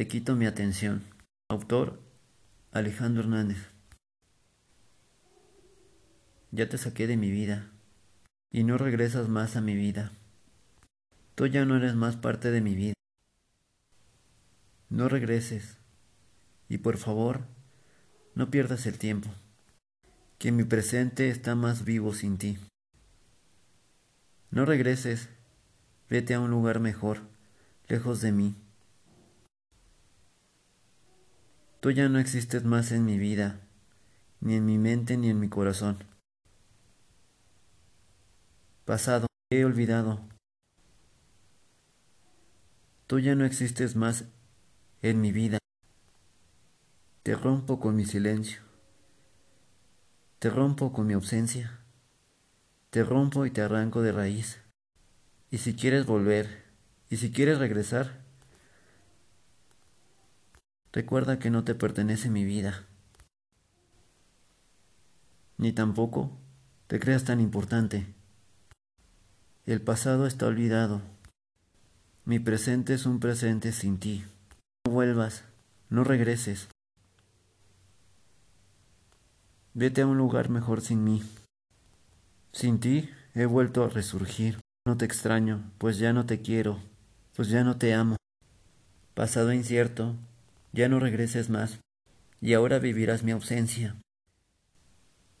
Te quito mi atención. Autor Alejandro Hernández. Ya te saqué de mi vida y no regresas más a mi vida. Tú ya no eres más parte de mi vida. No regreses y por favor, no pierdas el tiempo, que mi presente está más vivo sin ti. No regreses, vete a un lugar mejor, lejos de mí. Tú ya no existes más en mi vida, ni en mi mente ni en mi corazón. Pasado, he olvidado. Tú ya no existes más en mi vida. Te rompo con mi silencio. Te rompo con mi ausencia. Te rompo y te arranco de raíz. Y si quieres volver, y si quieres regresar, recuerda que no te pertenece mi vida. Ni tampoco te creas tan importante. El pasado está olvidado. Mi presente es un presente sin ti. No vuelvas, no regreses. Vete a un lugar mejor sin mí. Sin ti he vuelto a resurgir. No te extraño, pues ya no te quiero, pues ya no te amo. Pasado incierto, ya no regreses más, y ahora vivirás mi ausencia.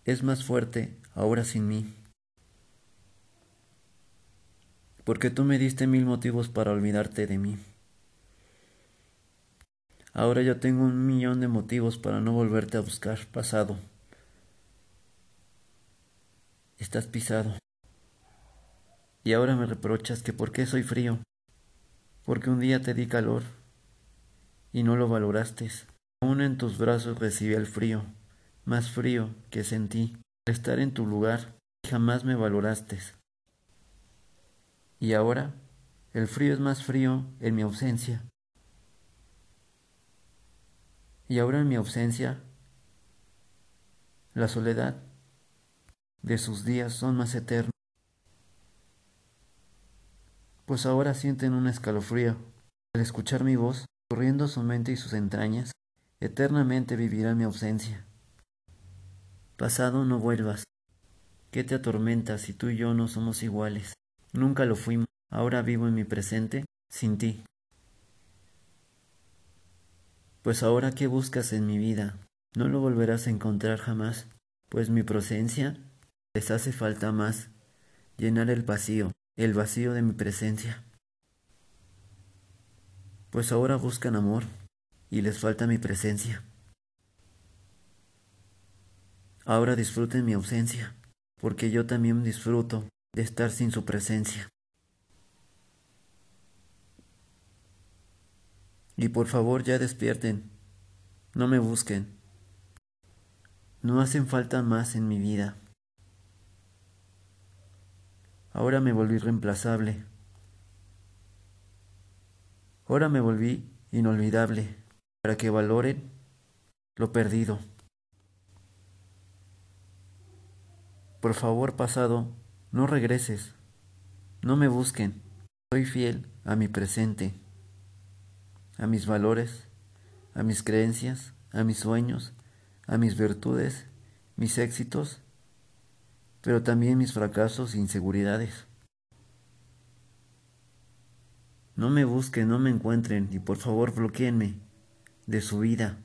Es más fuerte ahora sin mí porque tú me diste mil motivos para olvidarte de mí. Ahora yo tengo un millón de motivos para no volverte a buscar pasado. Estás pisado. Y ahora me reprochas que por qué soy frío. Porque un día te di calor y no lo valoraste. Aún en tus brazos recibí el frío, más frío que sentí. Al estar en tu lugar, jamás me valoraste. Y ahora el frío es más frío en mi ausencia. Y ahora en mi ausencia, la soledad de sus días son más eternos. Pues ahora sienten un escalofrío al escuchar mi voz, corriendo su mente y sus entrañas, eternamente vivirá mi ausencia. Pasado no vuelvas. ¿Qué te atormenta si tú y yo no somos iguales? Nunca lo fuimos. Ahora vivo en mi presente sin ti. Pues ahora qué buscas en mi vida, no lo volverás a encontrar jamás, pues mi presencia les hace falta más, llenar el vacío, el vacío de mi presencia. Pues ahora buscan amor y les falta mi presencia. Ahora disfruten mi ausencia, porque yo también disfruto de estar sin su presencia. Y por favor ya despierten, no me busquen, no hacen falta más en mi vida. Ahora me volví reemplazable. Ahora me volví inolvidable para que valoren lo perdido. Por favor, pasado, no regreses, no me busquen, soy fiel a mi presente, a mis valores, a mis creencias, a mis sueños, a mis virtudes, mis éxitos, pero también mis fracasos e inseguridades. No me busquen, no me encuentren y por favor bloqueenme de su vida,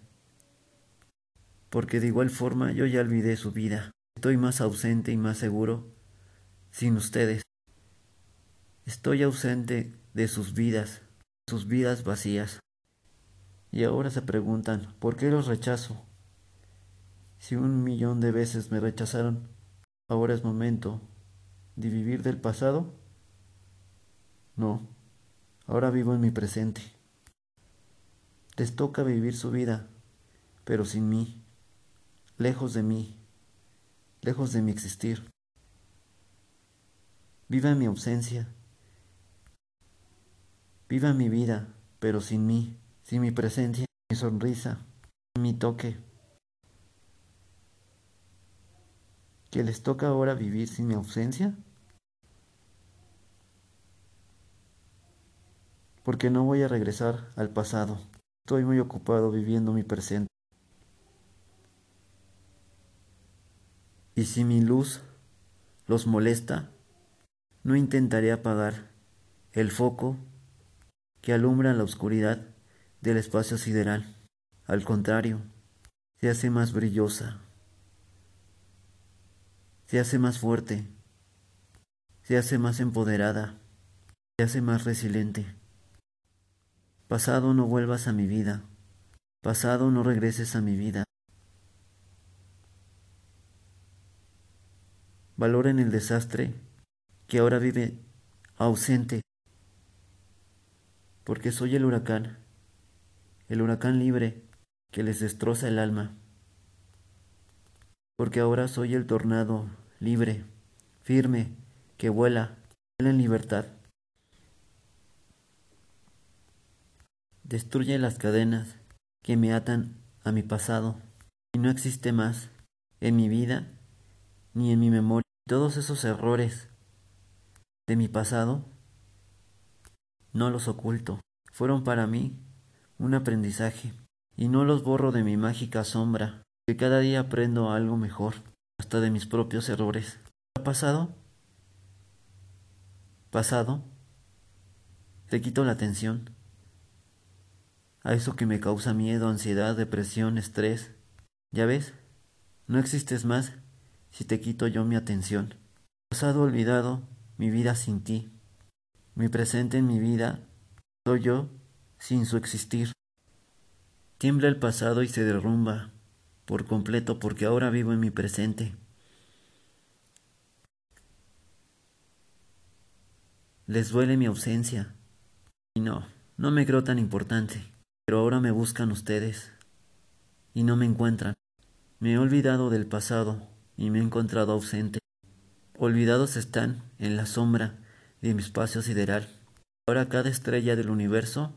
porque de igual forma yo ya olvidé su vida. Estoy más ausente y más seguro sin ustedes. Estoy ausente de sus vidas, sus vidas vacías. Y ahora se preguntan, ¿por qué los rechazo? Si un millón de veces me rechazaron, ahora es momento de vivir del pasado. No, ahora vivo en mi presente. Les toca vivir su vida, pero sin mí, lejos de mí, lejos de mi existir. Viva mi ausencia. Viva mi vida, pero sin mí, sin mi presencia, mi sonrisa, mi toque. ¿Que les toca ahora vivir sin mi ausencia? Porque no voy a regresar al pasado. Estoy muy ocupado viviendo mi presente. Y si mi luz los molesta, no intentaré apagar el foco que alumbra la oscuridad del espacio sideral. Al contrario, se hace más brillosa, se hace más fuerte, se hace más empoderada, se hace más resiliente. Pasado no vuelvas a mi vida, pasado no regreses a mi vida. Valoren el desastre que ahora vive ausente, porque soy el huracán, el huracán libre que les destroza el alma, porque ahora soy el tornado libre, firme, que vuela, vuela en libertad. Destruye las cadenas que me atan a mi pasado y no existe más en mi vida ni en mi memoria. Todos esos errores de mi pasado no los oculto. Fueron para mí un aprendizaje y no los borro de mi mágica sombra, que cada día aprendo algo mejor, hasta de mis propios errores. ¿Ha pasado? ¿Pasado? Te quito la atención a eso que me causa miedo, ansiedad, depresión, estrés. ¿Ya ves? No existes más si te quito yo mi atención. Pasado olvidado, mi vida sin ti. Mi presente en mi vida soy yo sin su existir. Tiembla el pasado y se derrumba por completo porque ahora vivo en mi presente. Les duele mi ausencia. Y no, no me creo tan importante. Pero ahora me buscan ustedes y no me encuentran. Me he olvidado del pasado y me he encontrado ausente. Olvidados están en la sombra de mi espacio sideral. Ahora cada estrella del universo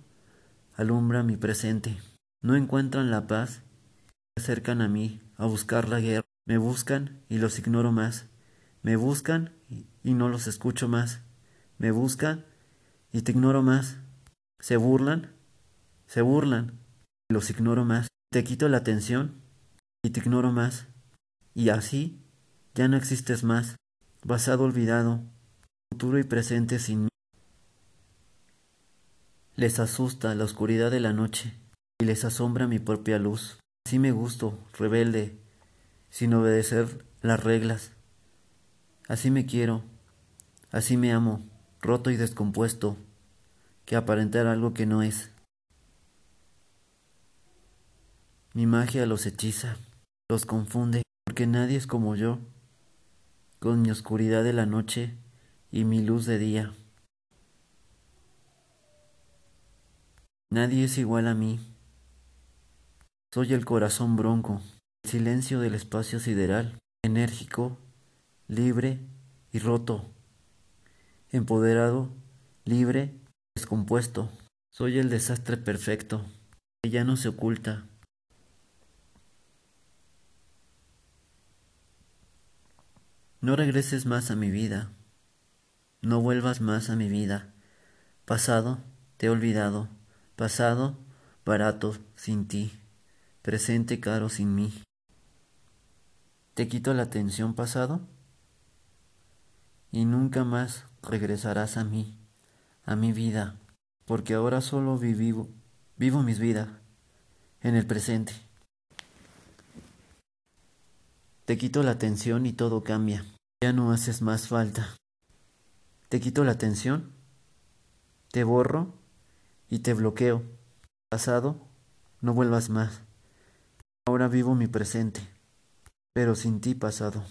alumbra mi presente. No encuentran la paz, se acercan a mí a buscar la guerra. Me buscan y los ignoro más. Me buscan y no los escucho más. Me buscan y te ignoro más. Se burlan se burlan. Los ignoro más. Te quito la atención y te ignoro más. Y así ya no existes más. Basado olvidado. Futuro y presente sin mí. Les asusta la oscuridad de la noche y les asombra mi propia luz. Así me gusto, rebelde, sin obedecer las reglas. Así me quiero, así me amo, roto y descompuesto, que aparentar algo que no es. Mi magia los hechiza, los confunde, porque nadie es como yo, con mi oscuridad de la noche y mi luz de día. Nadie es igual a mí. Soy el corazón bronco, el silencio del espacio sideral, enérgico, libre y roto, empoderado, libre, descompuesto. Soy el desastre perfecto, que ya no se oculta. No regreses más a mi vida, no vuelvas más a mi vida. Pasado, te he olvidado, pasado, barato, sin ti, presente, caro, sin mí. ¿Te quito la atención pasado? Y nunca más regresarás a mí, a mi vida, porque ahora solo vivo, vivo mis vidas en el presente. Te quito la atención y todo cambia. Ya no haces más falta. Te quito la atención, te borro y te bloqueo. Pasado, no vuelvas más. Ahora vivo mi presente, pero sin ti pasado.